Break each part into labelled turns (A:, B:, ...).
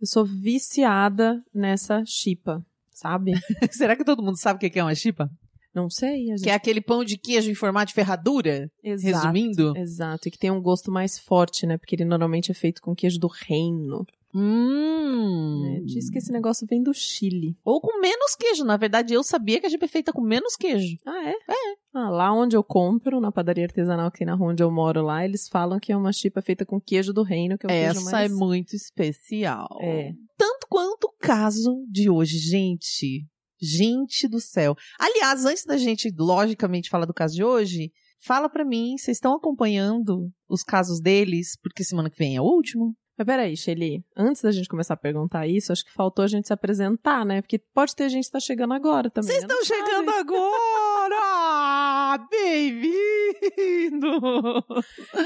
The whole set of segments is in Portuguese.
A: Eu sou viciada nessa chipa, sabe?
B: Será que todo mundo sabe o que é uma chipa?
A: Não sei. A gente...
B: Que é aquele pão de queijo em formato de ferradura?
A: Exato,
B: Resumindo?
A: Exato. E que tem um gosto mais forte, né? Porque ele normalmente é feito com queijo do reino.
B: Hum.
A: Né? Diz que esse negócio vem do Chile.
B: Ou com menos queijo. Na verdade, eu sabia que a chipa é feita com menos queijo.
A: Ah, é? É. Ah, lá onde eu compro, na padaria artesanal aqui na rua onde eu moro lá, eles falam que é uma chipa feita com queijo do reino, que é o
B: Essa
A: queijo mais...
B: é muito especial.
A: É.
B: Tanto quanto o caso de hoje, gente. Gente do céu. Aliás, antes da gente, logicamente, falar do caso de hoje, fala pra mim, vocês estão acompanhando os casos deles? Porque semana que vem é o último.
A: Mas peraí, Shelly, antes da gente começar a perguntar isso, acho que faltou a gente se apresentar, né? Porque pode ter gente que tá chegando agora também.
B: Vocês estão chegando agora! Bem-vindo!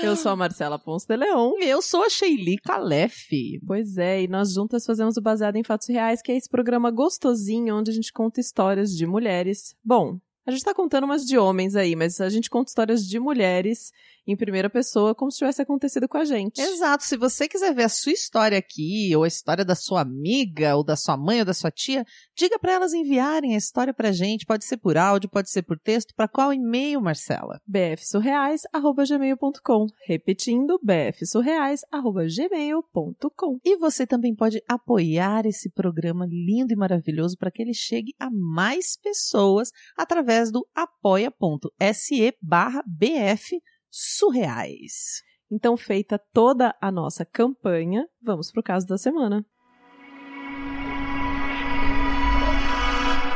A: Eu sou a Marcela Ponce de Leon.
B: Eu sou a Sheili Calef.
A: Pois é, e nós juntas fazemos o Baseado em Fatos Reais, que é esse programa gostosinho onde a gente conta histórias de mulheres. Bom, a gente tá contando umas de homens aí, mas a gente conta histórias de mulheres em primeira pessoa, como se tivesse acontecido com a gente.
B: Exato. Se você quiser ver a sua história aqui, ou a história da sua amiga, ou da sua mãe, ou da sua tia, diga para elas enviarem a história pra gente. Pode ser por áudio, pode ser por texto. Para qual e-mail, Marcela?
A: bfsurreais.gmail.com Repetindo, bfsurreais.gmail.com
B: E você também pode apoiar esse programa lindo e maravilhoso para que ele chegue a mais pessoas através do apoia.se barra bf surreais.
A: Então, feita toda a nossa campanha, vamos pro caso da semana.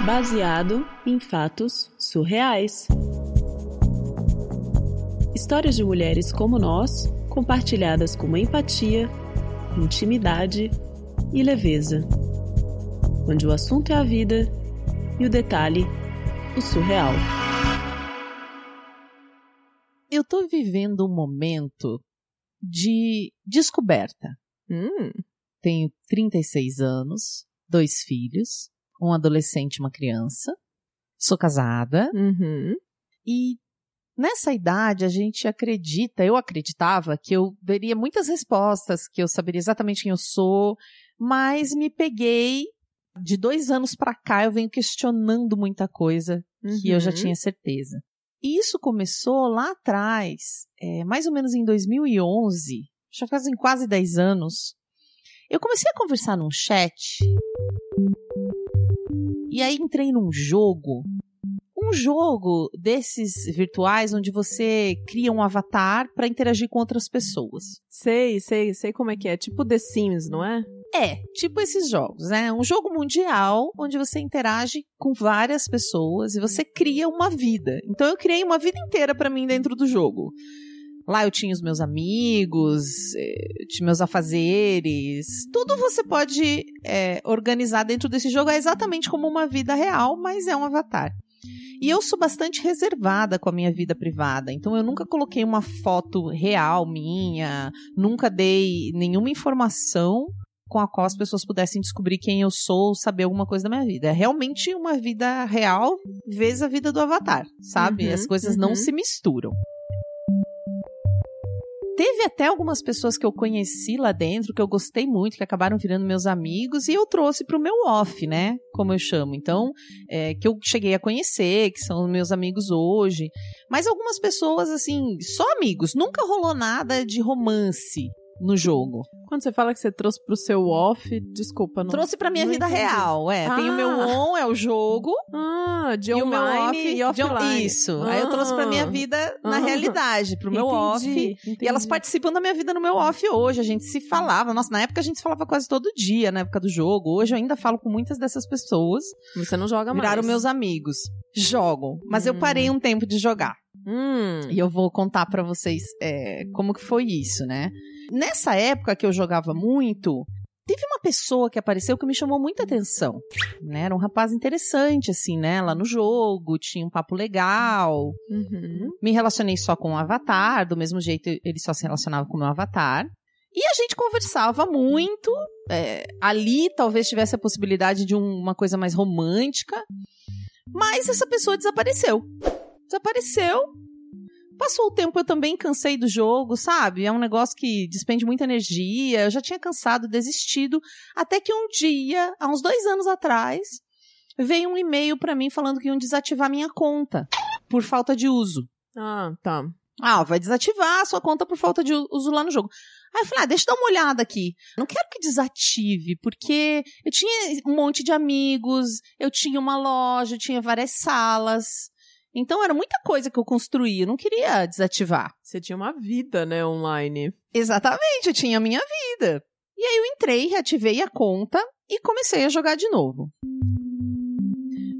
A: Baseado em fatos surreais. Histórias de mulheres como nós, compartilhadas com empatia, intimidade e leveza. Onde o assunto é a vida e o detalhe, o surreal.
B: Eu tô vivendo um momento de descoberta.
A: Hum,
B: Tenho 36 anos, dois filhos, um adolescente e uma criança. Sou casada
A: uhum.
B: e nessa idade a gente acredita, eu acreditava que eu veria muitas respostas, que eu saberia exatamente quem eu sou, mas me peguei de dois anos pra cá eu venho questionando muita coisa que eu já
A: Uhum.
B: tinha certeza. E isso começou lá atrás, é, mais ou menos em 2011, já fazem quase 10 anos. Eu comecei a conversar num chat. E aí entrei num jogo. Um jogo desses virtuais onde você cria um avatar para interagir com outras pessoas.
A: Sei, sei, sei como é que é. Tipo The Sims, não é?
B: É, tipo esses jogos, né? Um jogo mundial onde você interage com várias pessoas e você cria uma vida. Então eu criei uma vida inteira pra mim dentro do jogo. Lá eu tinha os meus amigos, eh, tinha meus afazeres. Tudo você pode eh, organizar dentro desse jogo. É exatamente como uma vida real, mas é um avatar. E eu sou bastante reservada com a minha vida privada. Então eu nunca coloquei uma foto real minha, nunca dei nenhuma informação com a qual as pessoas pudessem descobrir quem eu sou, saber alguma coisa da minha vida. É realmente uma vida real, vezes a vida do avatar, sabe?
A: Uhum,
B: As coisas
A: uhum.
B: não se misturam. Teve até algumas pessoas que eu conheci lá dentro, que eu gostei muito, que acabaram virando meus amigos, e eu trouxe pro meu off, né? Como eu chamo. Então, é, que eu cheguei a conhecer, que são meus amigos hoje. Mas algumas pessoas, assim, só amigos. Nunca rolou nada de romance no jogo.
A: Quando você fala que você trouxe pro seu off, desculpa, não.
B: Trouxe pra minha vida
A: entendi.
B: real, é. Tem o meu
A: Ah.
B: on, é o jogo,
A: Ah, de
B: e o meu
A: online
B: off
A: e offline.
B: Isso. Aí eu trouxe pra minha
A: Ah.
B: vida na
A: Ah.
B: realidade, pro meu off.
A: Entendi,
B: E elas
A: entendi.
B: participam da minha vida no meu off hoje. A gente se falava. Nossa, na época a gente se falava quase todo dia, na época do jogo. Hoje eu ainda falo com muitas dessas pessoas.
A: Você não joga mais.
B: Viraram meus amigos. Jogo. Mas eu
A: Hum.
B: parei um tempo de jogar.
A: Hum.
B: E eu vou contar pra vocês é, como que foi isso, né? Nessa época que eu jogava muito, teve uma pessoa que apareceu que me chamou muita atenção. Né? Era um rapaz interessante, assim, né? Lá no jogo, tinha um papo legal.
A: Uhum.
B: Me relacionei só com o avatar, do mesmo jeito ele só se relacionava com o meu avatar. E a gente conversava muito. é, ali talvez tivesse a possibilidade de um- uma coisa mais romântica. Mas essa pessoa desapareceu. Desapareceu. Passou o tempo, eu também cansei do jogo, sabe? É um negócio que despende muita energia. Eu já tinha cansado, desistido. Até que um dia, há uns dois anos atrás, veio um e-mail para mim falando que iam desativar minha conta por falta de uso.
A: Ah, tá.
B: Ah, vai desativar a sua conta por falta de uso lá no jogo. Aí eu falei, ah, deixa eu dar uma olhada aqui. Não quero que desative, porque eu tinha um monte de amigos, eu tinha uma loja, eu tinha várias salas. Então era muita coisa que eu construí, eu não queria desativar.
A: Você tinha uma vida, né, online.
B: Exatamente, eu tinha a minha vida. E aí eu entrei, reativei a conta e comecei a jogar de novo.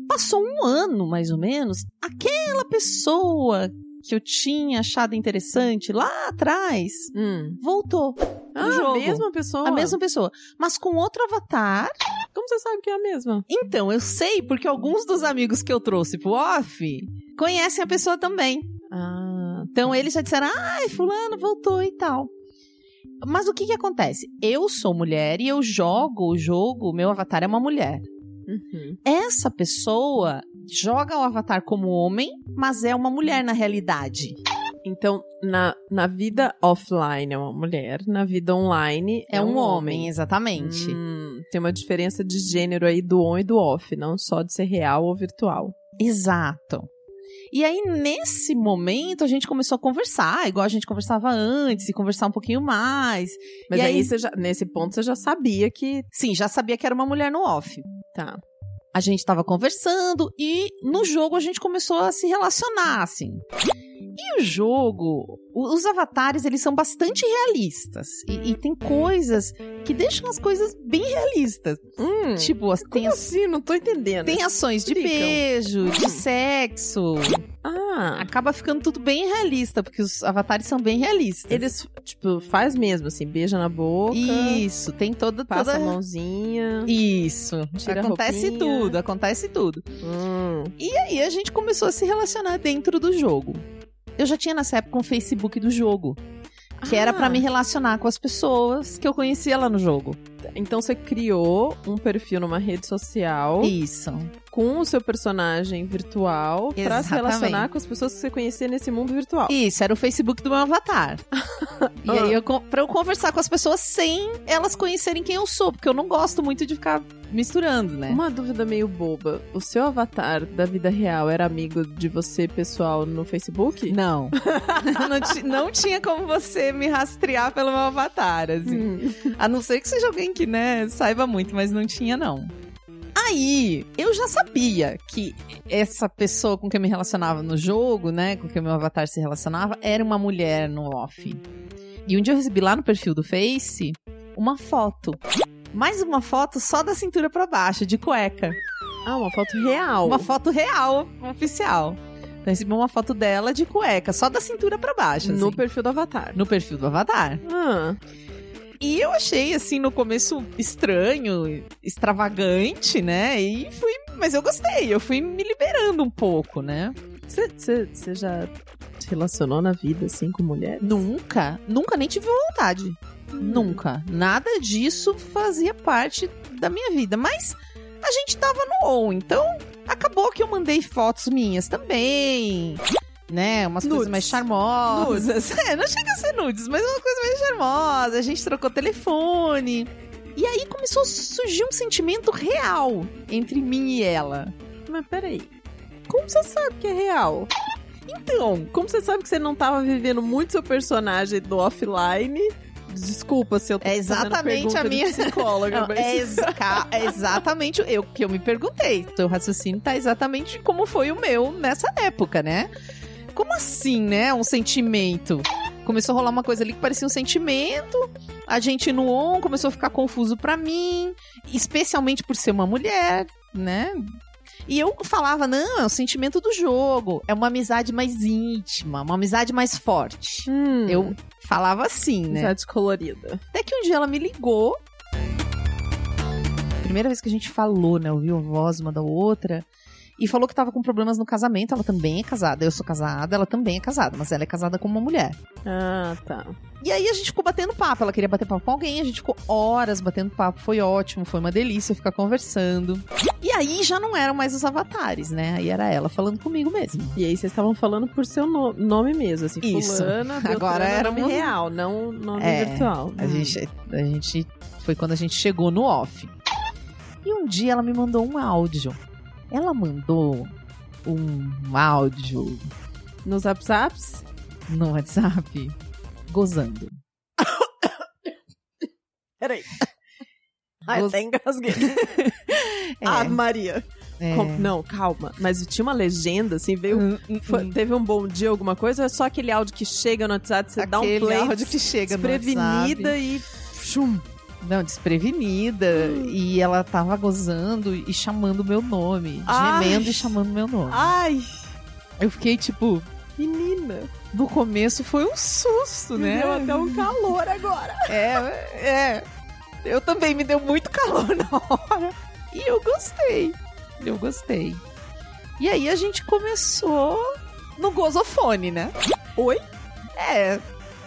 B: Passou um ano, mais ou menos, aquela pessoa que eu tinha achado interessante lá atrás
A: Hum.
B: voltou.
A: Ah,
B: no jogo.
A: a mesma pessoa?
B: A mesma pessoa, mas com outro avatar.
A: Como você sabe que é a mesma?
B: Então, eu sei porque alguns dos amigos que eu trouxe pro off conhecem a pessoa também.
A: Ah,
B: Então eles já disseram: ai, fulano voltou e tal. Mas o que que acontece? Eu sou mulher e eu jogo o jogo, meu avatar é uma mulher.
A: uhum.
B: Essa pessoa joga o avatar como homem, mas é uma mulher na realidade.
A: Então, na, na vida offline é uma mulher, na vida online
B: É, um, homem, exatamente.
A: Hum, tem uma diferença de gênero aí do on e do off, não só de ser real ou virtual.
B: Exato. E aí, nesse momento, a gente começou a conversar, igual a gente conversava antes, e conversar um pouquinho mais.
A: Mas
B: E
A: aí,
B: aí-
A: você já, nesse ponto você já sabia que.
B: Sim, já sabia que era uma mulher no off.
A: Tá.
B: A gente tava conversando e no jogo a gente começou a se relacionar, assim. E o jogo, os avatares, eles são bastante realistas. E, e tem coisas que deixam as coisas bem realistas.
A: Hum,
B: Tipo, as-
A: como
B: as-
A: assim? Não tô entendendo.
B: tem ações de
A: Explicam.
B: beijo, de sexo.
A: Ah,
B: Acaba ficando tudo bem realista, porque os avatares são bem realistas.
A: eles, tipo, faz mesmo, assim, beija na boca,
B: Isso, tem toda,
A: passa
B: toda...
A: a mãozinha.
B: Isso, acontece tudo, acontece tudo.
A: Hum,
B: E aí a gente começou a se relacionar dentro do jogo. Eu já tinha nessa época um Facebook do jogo, que era
A: Ah.
B: pra me relacionar com as pessoas que eu conhecia lá no jogo.
A: Então você criou um perfil numa rede social
B: Isso.
A: com o seu personagem virtual pra se relacionar com as pessoas que você conhecia nesse mundo virtual.
B: Isso, era o Facebook do meu avatar. e aí, eu, pra eu conversar com as pessoas sem elas conhecerem quem eu sou, porque eu não gosto muito de ficar misturando, né?
A: Uma dúvida meio boba. O seu avatar da vida real era amigo de você, pessoal, no Facebook?
B: Não. não, não tinha como você me rastrear pelo meu avatar, assim.
A: Hum.
B: A não ser que seja alguém que, né, saiba muito, mas não tinha, não. Aí, eu já sabia que essa pessoa com quem eu me relacionava no jogo, né, com quem o meu avatar se relacionava, era uma mulher no off. E um dia eu recebi lá no perfil do Face uma foto. Mais uma foto só da cintura pra baixo, de cueca.
A: Ah, uma foto real.
B: Uma foto real, oficial. Então, recebi uma foto dela de cueca, só da cintura pra baixo.
A: no
B: assim,
A: perfil do avatar.
B: no perfil do avatar.
A: Ah,
B: E eu achei, assim, no começo estranho, extravagante, né? E fui. Mas eu gostei, eu fui me liberando um pouco, né?
A: você já se relacionou na vida, assim, com mulheres?
B: Nunca, nunca nem tive vontade. Nunca. Nada disso fazia parte da minha vida. Mas a gente tava no on, então acabou que eu mandei fotos minhas também. Né? Umas
A: Nudes.
B: coisas mais charmosas. É, não chega a ser nudes, mas uma coisa mais charmosa. A gente trocou telefone. E aí começou a surgir um sentimento real entre mim e ela.
A: Mas peraí. Como você sabe que é real?
B: Então,
A: Como você sabe que você não tava vivendo muito seu personagem do offline? Desculpa se eu tô
B: É exatamente a minha-
A: psicóloga,
B: Não,
A: mas...
B: é, exa- é exatamente o que eu me perguntei. Teu raciocínio tá exatamente como foi o meu nessa época, né? Como assim, né? Um sentimento. Começou a rolar uma coisa ali que parecia um sentimento. A gente no on começou a ficar confuso pra mim, especialmente por ser uma mulher, né? E eu falava, não, é o sentimento do jogo, é uma amizade mais íntima, uma amizade mais forte.
A: Hum,
B: Eu falava assim, né?
A: Amizade colorida.
B: Até que um dia ela me ligou. Primeira vez que a gente falou, né? Ouviu a voz uma da outra. E falou que tava com problemas no casamento. Ela também é casada. Eu sou casada, ela também é casada, mas ela é casada com uma mulher.
A: Ah, tá.
B: E aí a gente ficou batendo papo. Ela queria bater papo com alguém, a gente ficou horas batendo papo. Foi ótimo, foi uma delícia ficar conversando. E aí já não eram mais os avatares, né? Aí era ela falando comigo mesmo.
A: E aí vocês estavam falando por seu no- nome mesmo, assim,
B: Isso.
A: fulana,
B: Agora era
A: nome real, não nome
B: É,
A: virtual.
B: A gente, a gente. Foi quando a gente chegou no off. E um dia ela me mandou um áudio. Ela mandou um áudio
A: Nos WhatsApps?
B: no WhatsApp gozando.
A: Peraí. Ai,
B: Goz-
A: até engasguei.
B: É,
A: Ah, Maria.
B: é.
A: Não, calma. Mas tinha uma legenda, assim, veio...
B: Hum, hum,
A: foi-
B: hum.
A: teve um bom dia, alguma coisa, ou é só aquele áudio que chega no WhatsApp, você dá um
B: Aquele
A: play
B: áudio que chega no WhatsApp.
A: e... Chum.
B: Não, desprevenida. E ela tava gozando e chamando meu nome.
A: Ai.
B: Gemendo e chamando meu nome.
A: Ai,
B: Eu fiquei, tipo,
A: menina.
B: no começo foi um susto,
A: Me
B: né?
A: deu até um calor agora.
B: É, é. Eu também me deu muito calor na hora. E eu gostei. Eu gostei. E aí a gente começou no gozofone, né?
A: Oi?
B: É.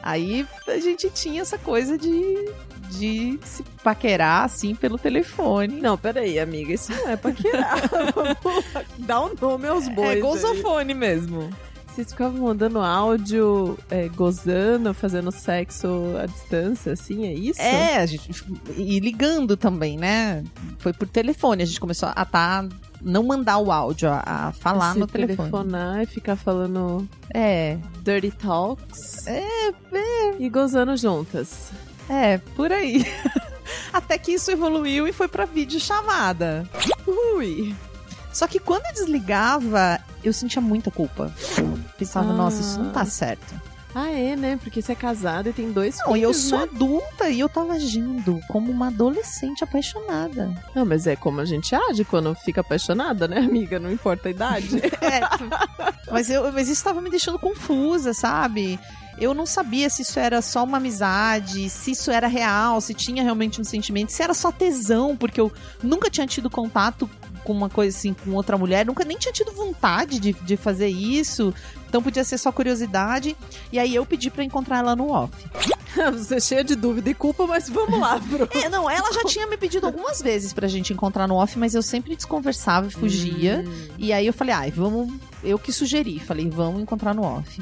B: Aí a gente tinha essa coisa de, de se paquerar assim pelo telefone.
A: Não, peraí, amiga, isso não é paquerar. Dá um nome aos bois.
B: é
A: aí.
B: gozofone mesmo.
A: Vocês ficavam mandando áudio, é, gozando, fazendo sexo à distância, assim, é isso?
B: É, a gente e ligando também, né? Foi por telefone, a gente começou a tá não mandar o áudio, a, a falar
A: Se
B: no telefone.
A: telefonar e ficar falando
B: É,
A: dirty talks.
B: É,
A: E gozando juntas.
B: É, por aí. Até que isso evoluiu e foi pra videochamada.
A: Ui.
B: Só que quando eu desligava, eu sentia muita culpa. Pensava,
A: Ah.
B: nossa, isso não tá certo.
A: Ah, é, né? Porque você é casada e tem dois
B: Não, e eu
A: filhos,
B: sou
A: né?
B: adulta e eu tava agindo como uma adolescente apaixonada.
A: Não, mas é como a gente age quando fica apaixonada, né, amiga? Não importa a idade.
B: É, mas, eu, mas isso tava me deixando confusa, sabe? Eu não sabia se isso era só uma amizade, se isso era real, se tinha realmente um sentimento, se era só tesão, porque eu nunca tinha tido contato com uma coisa assim, com outra mulher, nunca nem tinha tido vontade de, de fazer isso. Então podia ser só curiosidade. E aí eu pedi pra encontrar ela no off.
A: Você é cheia de dúvida e culpa, mas vamos lá, bro.
B: É, não, ela já tinha me pedido algumas vezes pra gente encontrar no off, mas eu sempre desconversava e fugia.
A: Hum.
B: E aí eu falei, ai, vamos. Eu que sugeri. Falei, vamos encontrar no off.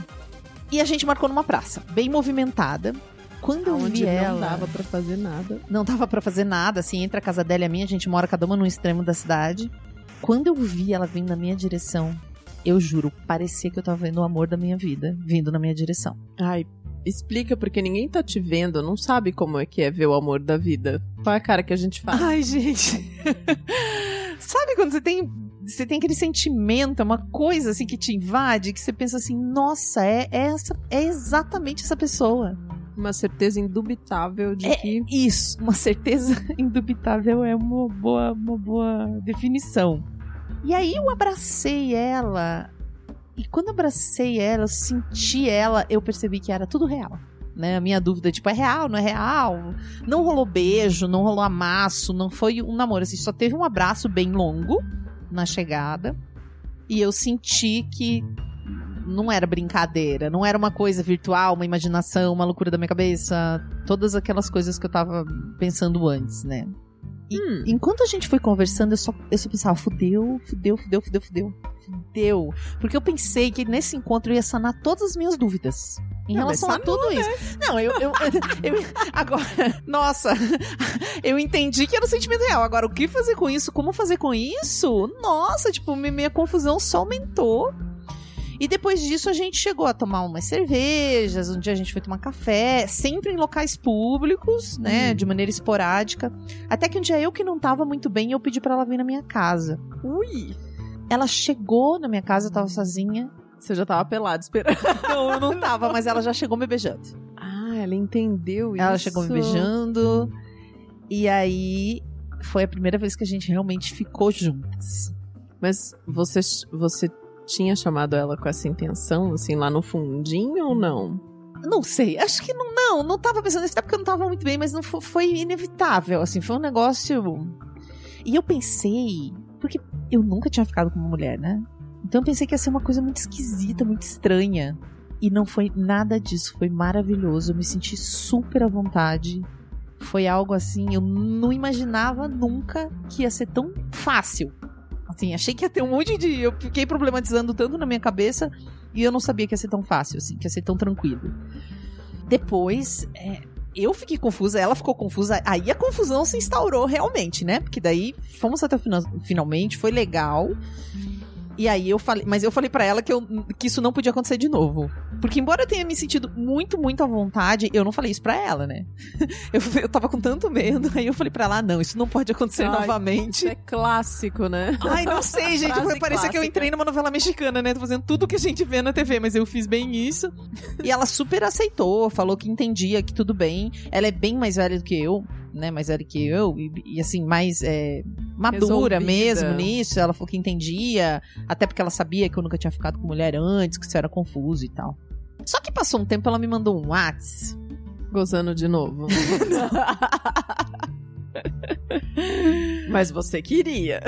B: E a gente marcou numa praça, bem movimentada. Quando eu
A: Onde
B: vi
A: não
B: ela.
A: dava pra fazer nada.
B: Não dava pra fazer nada, assim, entre a casa dela e a minha, a gente mora cada uma num extremo da cidade. Quando eu vi ela vindo na minha direção, eu juro, parecia que eu tava vendo o amor da minha vida vindo na minha direção.
A: Ai, explica, porque ninguém tá te vendo, não sabe como é que é ver o amor da vida. Qual é a cara que a gente faz?
B: Ai, gente. Sabe quando você tem. Você tem aquele sentimento, é uma coisa assim que te invade, que você pensa assim, nossa, é, é essa, é exatamente essa pessoa.
A: Uma certeza indubitável de
B: É
A: que.
B: isso, uma certeza indubitável é uma boa, uma boa definição. E aí eu abracei ela, e quando eu abracei ela, eu senti ela, eu percebi que era tudo real. Né? A minha dúvida, tipo, é real, não é real? Não rolou beijo, não rolou amasso, não foi um namoro, assim, só teve um abraço bem longo na chegada. E eu senti que não era brincadeira, não era uma coisa virtual, uma imaginação, uma loucura da minha cabeça, todas aquelas coisas que eu tava pensando antes, né? E
A: Hum.
B: enquanto a gente foi conversando, eu só, eu só pensava, fudeu, fudeu, fudeu, fudeu, fudeu, fudeu. Porque eu pensei que nesse encontro eu ia sanar todas as minhas dúvidas. Em
A: Não,
B: relação a tudo isso. Não, eu, eu, eu- Agora, nossa, eu entendi que era um sentimento real. Agora, o que fazer com isso? Como fazer com isso? Nossa, tipo, mi- minha confusão só aumentou. E depois disso a gente chegou a tomar umas cervejas, um dia a gente foi tomar café, sempre em locais públicos, né,
A: Hum.
B: de maneira esporádica. Até que um dia eu que não tava muito bem, eu pedi pra ela vir na minha casa.
A: Ui!
B: Ela chegou na minha casa, eu tava sozinha.
A: Você já tava pelado esperando.
B: Não, eu não tava, mas ela já chegou me beijando.
A: Ah, ela entendeu isso.
B: Ela chegou me beijando. E aí foi a primeira vez que a gente realmente ficou juntas.
A: Mas você, você tinha chamado ela com essa intenção, assim, lá no fundinho ou não?
B: Não sei, acho que não, não, não tava pensando nisso, até porque eu não tava muito bem, mas não foi, foi inevitável, assim, foi um negócio. E eu pensei Porque eu nunca tinha ficado com uma mulher, né? Então eu pensei que ia ser uma coisa muito esquisita, muito estranha. E não foi nada disso, foi maravilhoso. Eu me senti super à vontade. Foi algo assim, eu não imaginava nunca que ia ser tão fácil. Assim, achei que ia ter um monte de. Eu fiquei problematizando tanto na minha cabeça e eu não sabia que ia ser tão fácil, assim, que ia ser tão tranquilo. Depois, é, eu fiquei confusa, ela ficou confusa. Aí a confusão se instaurou realmente, né? Porque daí fomos até o final, finalmente, foi legal. E aí eu falei, mas eu falei para ela que, eu, que isso não podia acontecer de novo. Porque embora eu tenha me sentido muito, muito à vontade, eu não falei isso pra ela, né? Eu, eu tava com tanto medo, aí eu falei pra ela, ah, não, isso não pode acontecer
A: Ai,
B: novamente.
A: Isso é clássico, né?
B: Ai, não sei, gente. Foi, parecia que eu entrei numa novela mexicana, né? Tô fazendo tudo que a gente vê na TV, mas eu fiz bem isso. E ela super aceitou, falou que entendia, que tudo bem. Ela é bem mais velha do que eu, né? Mais velha que eu, e, e, assim, mais é, madura
A: Resolvida.
B: mesmo nisso. Ela falou que entendia, até porque ela sabia que eu nunca tinha ficado com mulher antes, que isso era confuso e tal. Só que passou um tempo, ela me mandou um Whats.
A: Gozando de novo. Mas você queria.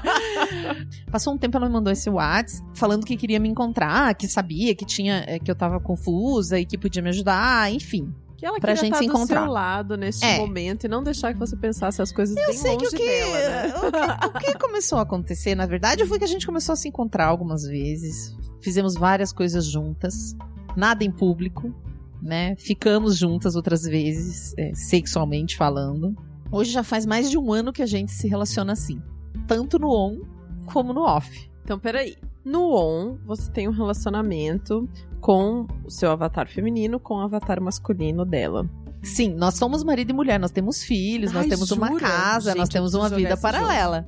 B: Passou um tempo, ela me mandou esse Whats falando que queria me encontrar, que sabia que tinha, é, que eu tava confusa e que podia me ajudar, enfim.
A: Que ela
B: Pra gente
A: estar
B: se
A: do
B: encontrar.
A: seu lado neste
B: É.
A: momento e não deixar que você pensasse as coisas
B: Eu
A: bem
B: sei
A: longe
B: que o que,
A: dela, né?
B: o que o que começou a acontecer, na verdade, foi que a gente começou a se encontrar algumas vezes. Fizemos várias coisas juntas. Nada em público, né? Ficamos juntas outras vezes, é, sexualmente falando. Hoje já faz mais de um ano que a gente se relaciona assim. Tanto no on como no off.
A: Então, peraí. No on, você tem um relacionamento com o seu avatar feminino com o avatar masculino dela.
B: Sim, nós somos marido e mulher, nós temos filhos, nós
A: Ai,
B: temos uma
A: jura?
B: casa,
A: Gente,
B: nós temos uma vida paralela.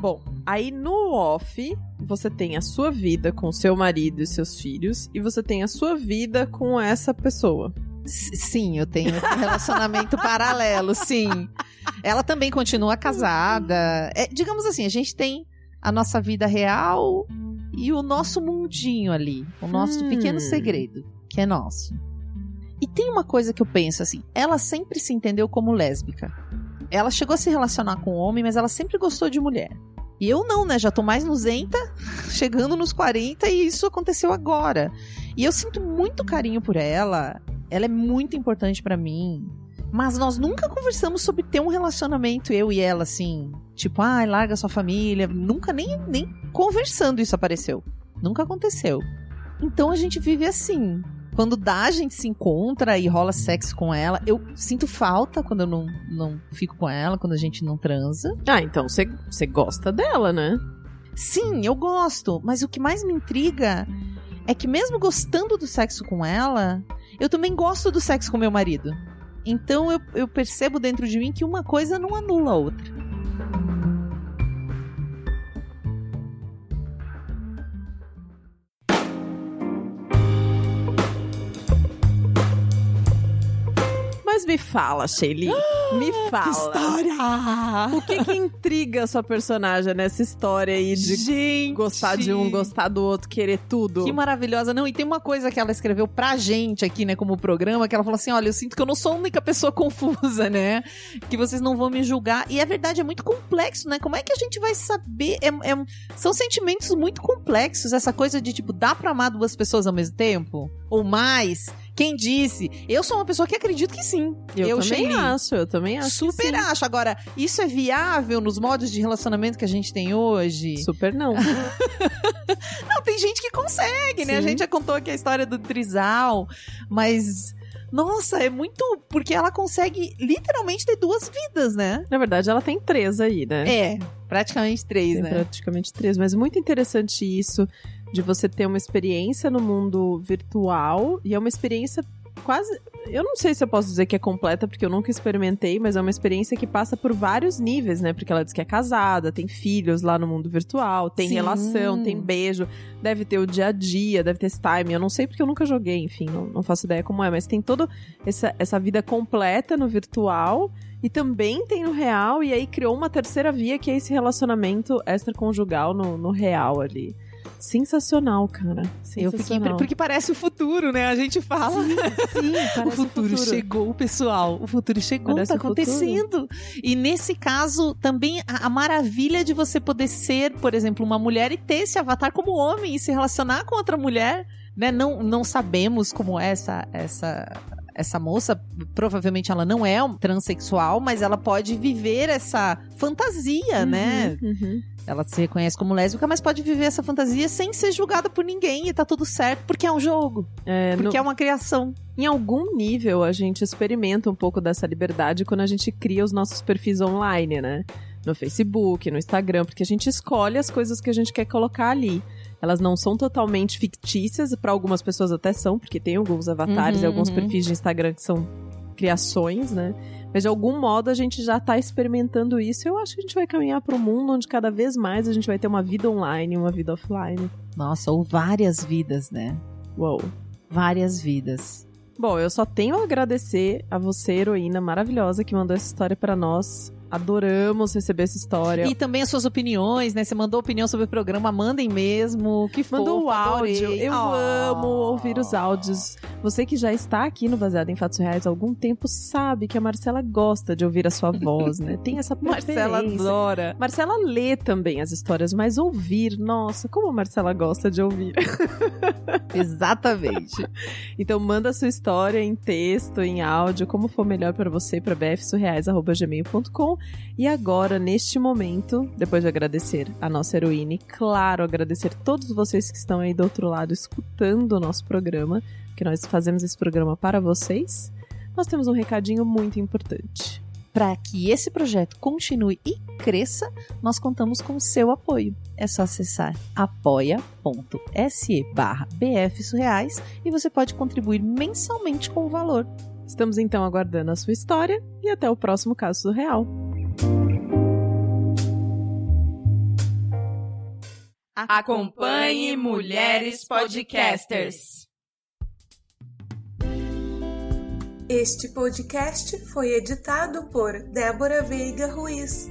A: Bom, aí no off, você tem a sua vida com seu marido e seus filhos, e você tem a sua vida com essa pessoa.
B: Sim, eu tenho esse relacionamento paralelo, sim. Ela também continua casada. É, digamos assim, a gente tem a nossa vida real e o nosso mundinho ali. O nosso
A: Hum.
B: pequeno segredo, que é nosso. E tem uma coisa que eu penso assim: ela sempre se entendeu como lésbica. Ela chegou a se relacionar com homem, mas ela sempre gostou de mulher. E eu não, né? Já tô mais nos 80, chegando nos 40 e isso aconteceu agora. E eu sinto muito carinho por ela. Ela é muito importante pra mim. Mas nós nunca conversamos sobre ter um relacionamento, eu e ela, assim. Tipo, ai, larga sua família. Nunca nem, nem conversando isso apareceu. Nunca aconteceu. Então a gente vive assim. Quando dá, a gente se encontra e rola sexo com ela. Eu sinto falta quando eu não, não fico com ela, quando a gente não transa.
A: Ah, então você você gosta dela, né?
B: Sim, eu gosto, mas o que mais me intriga é que mesmo gostando do sexo com ela, eu também gosto do sexo com meu marido. Então eu, eu percebo dentro de mim que uma coisa não anula a outra.
A: Me fala, Shelly. Me fala.
B: História!
A: O que que intriga a sua personagem nessa história aí de
B: Gente!
A: gostar de um, gostar do outro, querer tudo?
B: Que maravilhosa. Não, e tem uma coisa que ela escreveu pra gente aqui, né, como programa, que ela falou assim: olha, eu sinto que eu não sou a única pessoa confusa, né? Que vocês não vão me julgar. E é verdade, é muito complexo, né? Como é que a gente vai saber? É- é- são sentimentos muito complexos, essa coisa de, tipo, dá pra amar duas pessoas ao mesmo tempo? Ou mais? Quem disse? Eu sou uma pessoa que acredito que sim.
A: Eu, também
B: Shelly,
A: acho, eu também acho.
B: Super
A: sim.
B: acho. Agora, isso é viável nos modos de relacionamento que a gente tem hoje?
A: Super não.
B: Não, tem gente que consegue, né? A
A: Sim.
B: gente já contou aqui a história do Trisal, mas. Nossa, é muito. Porque ela consegue literalmente ter duas vidas, né?
A: Na verdade, ela tem três aí, né?
B: É, praticamente três,
A: Tem
B: né?
A: praticamente três. Mas muito interessante isso de você ter uma experiência no mundo virtual e é uma experiência quase. Eu não sei se eu posso dizer que é completa, porque eu nunca experimentei, mas é uma experiência que passa por vários níveis, né? Porque ela diz que é casada, tem filhos lá no mundo virtual, tem
B: Sim.
A: relação, tem beijo, deve ter o dia a dia, deve ter esse time. Eu não sei porque eu nunca joguei, enfim, não, não faço ideia como é, mas tem toda essa, essa vida completa no virtual. E também tem no real, e aí criou uma terceira via, que é esse relacionamento extraconjugal no, no real ali. Sensacional, cara.
B: Eu fiquei. Porque parece o futuro, né? A gente fala.
A: Sim, sim
B: o, futuro o futuro chegou, pessoal. O futuro chegou, parece tá acontecendo. E nesse caso, também a, a, maravilha de você poder ser, por exemplo, uma mulher e ter esse avatar como homem e se relacionar com outra mulher. Né? Não, não sabemos como é essa, essa essa moça, provavelmente ela não é um transexual, mas ela pode viver essa fantasia, uhum, né? Uhum. Ela se reconhece como lésbica, mas pode viver essa fantasia sem ser julgada por ninguém e tá tudo certo, porque é um jogo. É, porque no... é uma criação.
A: Em algum nível, a gente experimenta um pouco dessa liberdade quando a gente cria os nossos perfis online, né? No Facebook, no Instagram, porque a gente escolhe as coisas que a gente quer colocar ali. Elas não são totalmente fictícias, para algumas pessoas até são, porque tem alguns avatares uhum, e alguns uhum. perfis de Instagram que são criações, né? Mas de algum modo a gente já tá experimentando isso. Eu acho que a gente vai caminhar para um mundo onde cada vez mais a gente vai ter uma vida online, uma vida offline.
B: Nossa, ou várias vidas, né?
A: Uou.
B: Várias vidas.
A: Bom, eu só tenho a agradecer a você, heroína maravilhosa, que mandou essa história para nós. Adoramos receber essa história.
B: E também as suas opiniões, né? Você mandou opinião sobre o programa, mandem mesmo. Que Mandou o áudio.
A: Eu oh. amo ouvir os áudios. Você que já está aqui no Baseado em Fatos Reais há algum tempo sabe que a Marcela gosta de ouvir a sua voz, né? Tem essa.
B: Marcela adora.
A: Marcela lê também as histórias, mas ouvir, nossa, como a Marcela gosta de ouvir.
B: Exatamente.
A: então manda a sua história em texto, em áudio, como for melhor para você para bfsurreais@gmail.com e agora, neste momento, depois de agradecer a nossa heroína, e claro, agradecer todos vocês que estão aí do outro lado escutando o nosso programa, que nós fazemos esse programa para vocês, nós temos um recadinho muito importante.
B: Para que esse projeto continue e cresça, nós contamos com seu apoio. É só acessar apoia.se barra bfsurreais e você pode contribuir mensalmente com o valor.
A: Estamos então aguardando a sua história e até o próximo caso real.
C: Acompanhe Mulheres Podcasters.
D: Este podcast foi editado por Débora Veiga Ruiz.